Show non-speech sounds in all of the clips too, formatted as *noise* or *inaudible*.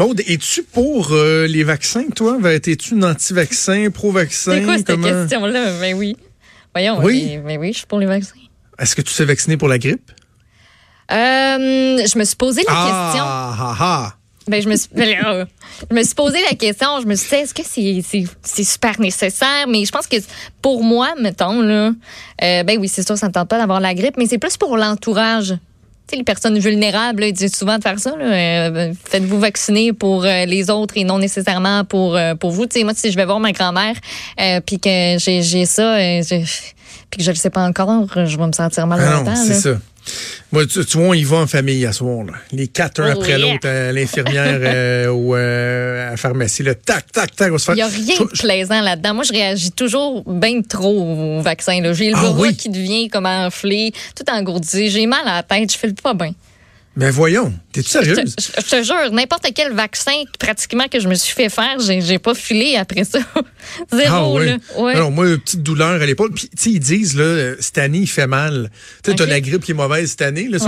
Maude, es-tu pour euh, les vaccins, toi? Es-tu une anti-vaccin, pro-vaccin? C'est quoi cette question-là? Ben oui. Voyons, oui. Mais, oui, je suis pour les vaccins. Est-ce que tu t'es vacciné pour la grippe? Euh, je me suis posé la ah, question. Ah, ah, ben, je me suis, *laughs* ben, je me suis posé la question. Je me suis dit, est-ce que c'est super nécessaire? Mais je pense que pour moi, mettons, là, euh, ben oui, c'est sûr, ça ne tente pas d'avoir la grippe, mais c'est plus pour l'entourage. Les personnes vulnérables, ils disent souvent de faire ça. Euh, faites-vous vacciner pour euh, les autres et non nécessairement pour, pour vous. Tu sais, moi, si je vais voir ma grand-mère, puis que j'ai ça, puis que je ne le sais pas encore, je vais me sentir mal ah longtemps. c'est ça. Moi, tu, vois, on y va en famille à ce moment-là. Les quatre, un oh, après l'autre, à l'infirmière euh, ou euh, à la pharmacie. Le tac, tac, tac. Il n'y a rien de plaisant là-dedans. Moi, je réagis toujours bien trop au vaccin. J'ai le ah, qui devient comme enflé, tout engourdi. J'ai mal à la tête. Je fais pas bien. Mais voyons, t'es-tu sérieuse? Je, te jure, n'importe quel vaccin pratiquement que je me suis fait faire, j'ai pas filé après ça. *laughs* Zéro, ah, là. Ouais. Alors, moi, une petite douleur à l'épaule. Puis, tu sais, ils disent, là, cette année, il fait mal. Tu sais, t'as la grippe qui est mauvaise cette année. Là,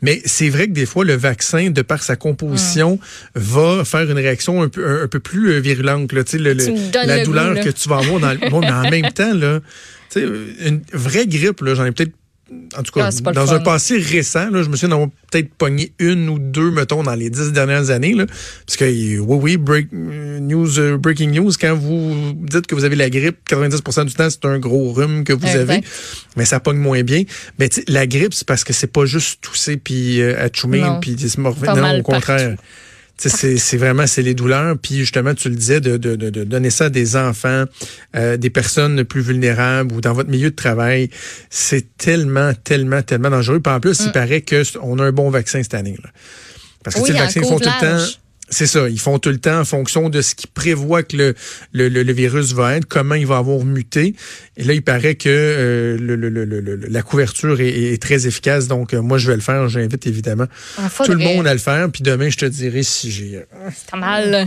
Mais c'est vrai que des fois, le vaccin, de par sa composition, va faire une réaction un peu, un, peu plus euh, virulente. Là, tu sais, la douleur que tu vas avoir dans le... Bon, mais en *laughs* même temps, là, une vraie grippe, là, j'en ai peut-être en tout cas, ah, dans un passé récent, là, je me suis peut-être pogné une ou deux, mettons, dans les dix dernières années. Là, parce que, oui, oui, break, euh, news, euh, breaking news, quand vous dites que vous avez la grippe, 90% du temps, c'est un gros rhume que vous avez, mais ça pogne moins bien. Mais la grippe, c'est parce que c'est pas juste tousser puis euh, puis se Non, au contraire. C'est vraiment c'est les douleurs. Puis justement, tu le disais, de, de, de donner ça à des enfants, euh, des personnes plus vulnérables ou dans votre milieu de travail, c'est tellement, tellement, tellement dangereux. Puis en plus, il mm. paraît qu'on a un bon vaccin cette année. Là. Parce que oui, les vaccins font tout le temps c'est ça. Ils font tout le temps en fonction de ce qu'ils prévoient que le, le, le, virus va être, comment il va avoir muté. Et là, il paraît que euh, le, la couverture est, très efficace. Donc, euh, moi, je vais le faire. J'invite évidemment ah, tout le monde à le faire. Puis demain, je te dirai si j'ai... Euh, C'est mal.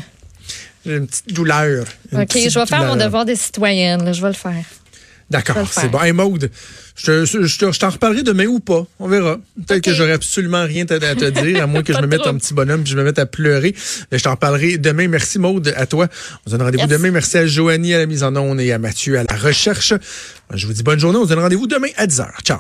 J'ai une petite douleur. OK, je vais faire mon devoir de citoyenne. Je vais le faire. D'accord, c'est bon. Hey, Maude, je, je, je, t'en reparlerai demain ou pas. On verra. Peut-être que j'aurai absolument rien à, te dire, à moins que *laughs* je me mette un petit bonhomme et je me mette à pleurer. Mais je t'en reparlerai demain. Merci, Maude, à toi. On se donne rendez-vous demain. Merci à Joanie à la mise en onde et à Mathieu à la recherche. Je vous dis bonne journée. On se donne rendez-vous demain à 10h. Ciao.